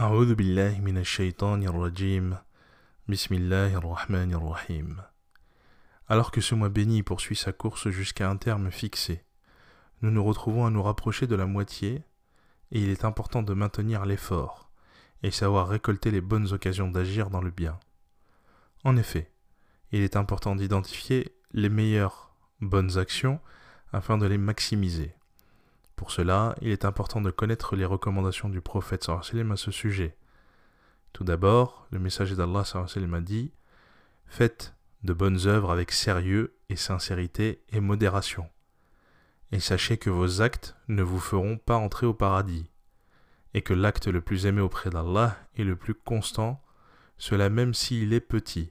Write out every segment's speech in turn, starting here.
أعوذ بالله من الشيطان الرجيم بسم الله الرحمن الرحيم Alors que ce mois béni poursuit sa course jusqu'à un terme fixé, nous nous retrouvons à nous rapprocher de la moitié et il est important de maintenir l'effort et savoir récolter les bonnes occasions d'agir dans le bien. En effet, il est important d'identifier les meilleures bonnes actions afin de les maximiser. Pour cela, il est important de connaître les recommandations du prophète sallam à ce sujet. Tout d'abord, le messager d'Allah sallam a dit Faites de bonnes œuvres avec sérieux et sincérité et modération. Et sachez que vos actes ne vous feront pas entrer au paradis, et que l'acte le plus aimé auprès d'Allah est le plus constant, cela même s'il est petit.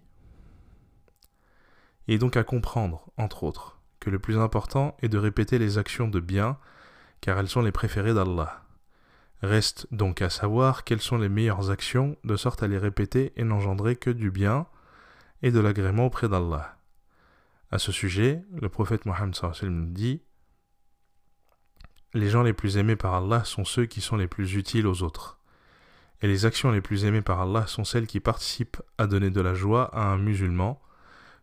Il est donc à comprendre, entre autres, que le plus important est de répéter les actions de bien, car elles sont les préférées d'Allah. Reste donc à savoir quelles sont les meilleures actions, de sorte à les répéter et n'engendrer que du bien et de l'agrément auprès d'Allah. À ce sujet, le prophète Mohammed dit Les gens les plus aimés par Allah sont ceux qui sont les plus utiles aux autres. Et les actions les plus aimées par Allah sont celles qui participent à donner de la joie à un musulman,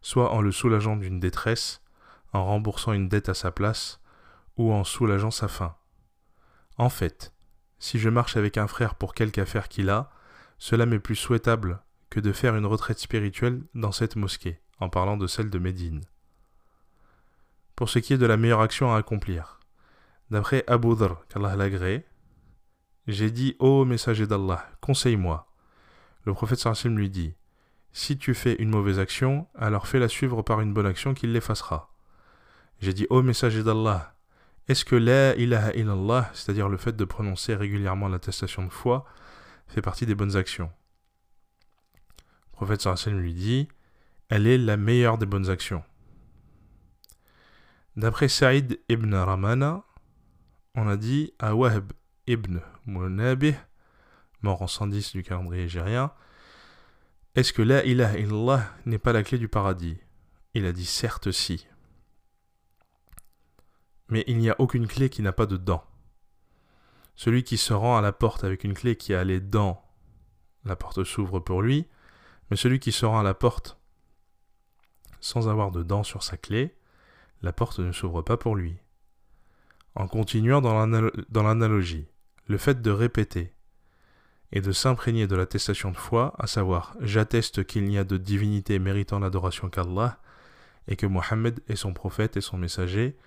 soit en le soulageant d'une détresse, en remboursant une dette à sa place, ou en soulageant sa faim. En fait, si je marche avec un frère pour quelque affaire qu'il a, cela m'est plus souhaitable que de faire une retraite spirituelle dans cette mosquée, en parlant de celle de Médine. Pour ce qui est de la meilleure action à accomplir, d'après Abu Dhr, qu'Allah j'ai dit Ô messager d'Allah, conseille-moi. Le prophète sallam lui dit Si tu fais une mauvaise action, alors fais-la suivre par une bonne action qui l'effacera. J'ai dit Ô messager d'Allah, est-ce que la ilaha illallah, c'est-à-dire le fait de prononcer régulièrement l'attestation de foi, fait partie des bonnes actions? Le prophète sallam lui dit Elle est la meilleure des bonnes actions. D'après Saïd ibn Ramana, on a dit à Wahb ibn Munabih, mort en 110 du calendrier égérien, Est-ce que la ilaha illallah n'est pas la clé du paradis? Il a dit certes si mais il n'y a aucune clé qui n'a pas de dents. Celui qui se rend à la porte avec une clé qui a les dents, la porte s'ouvre pour lui, mais celui qui se rend à la porte sans avoir de dents sur sa clé, la porte ne s'ouvre pas pour lui. En continuant dans l'analogie, le fait de répéter et de s'imprégner de l'attestation de foi, à savoir j'atteste qu'il n'y a de divinité méritant l'adoration qu'Allah, et que Mohammed est son prophète et son messager,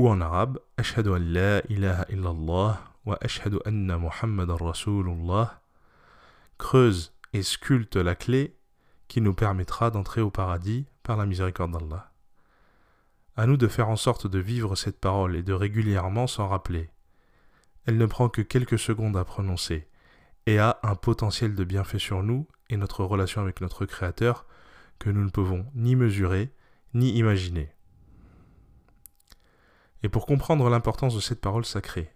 ou en arabe ilaha illallah wa anna Rasulullah creuse et sculpte la clé qui nous permettra d'entrer au paradis par la miséricorde d'Allah. À nous de faire en sorte de vivre cette parole et de régulièrement s'en rappeler. Elle ne prend que quelques secondes à prononcer et a un potentiel de bienfait sur nous et notre relation avec notre Créateur que nous ne pouvons ni mesurer ni imaginer. Et pour comprendre l'importance de cette parole sacrée,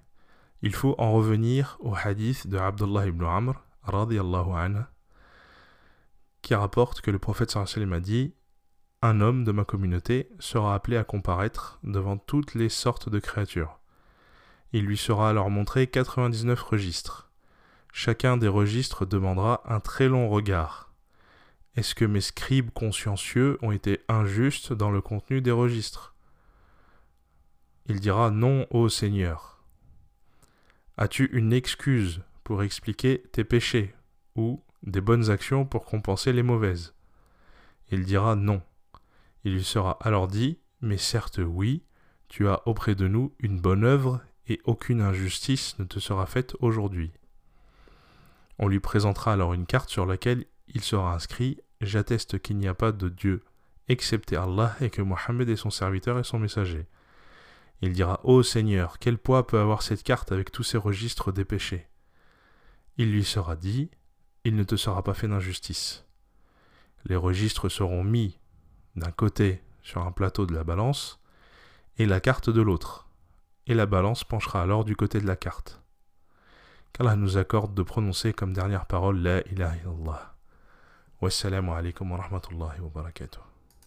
il faut en revenir au hadith de Abdullah ibn Amr, anhu, qui rapporte que le prophète sallam a dit Un homme de ma communauté sera appelé à comparaître devant toutes les sortes de créatures. Il lui sera alors montré 99 registres. Chacun des registres demandera un très long regard. Est-ce que mes scribes consciencieux ont été injustes dans le contenu des registres? Il dira Non, ô Seigneur. As-tu une excuse pour expliquer tes péchés ou des bonnes actions pour compenser les mauvaises? Il dira non. Il lui sera alors dit Mais certes, oui, tu as auprès de nous une bonne œuvre et aucune injustice ne te sera faite aujourd'hui. On lui présentera alors une carte sur laquelle il sera inscrit J'atteste qu'il n'y a pas de Dieu excepté Allah et que Mohammed est son serviteur et son messager. Il dira Ô Seigneur, quel poids peut avoir cette carte avec tous ces registres des péchés? Il lui sera dit Il ne te sera pas fait d'injustice. Les registres seront mis d'un côté sur un plateau de la balance et la carte de l'autre, et la balance penchera alors du côté de la carte. Qu'Allah nous accorde de prononcer comme dernière parole La ilaha illallah. Alaikum wa rahmatullahi.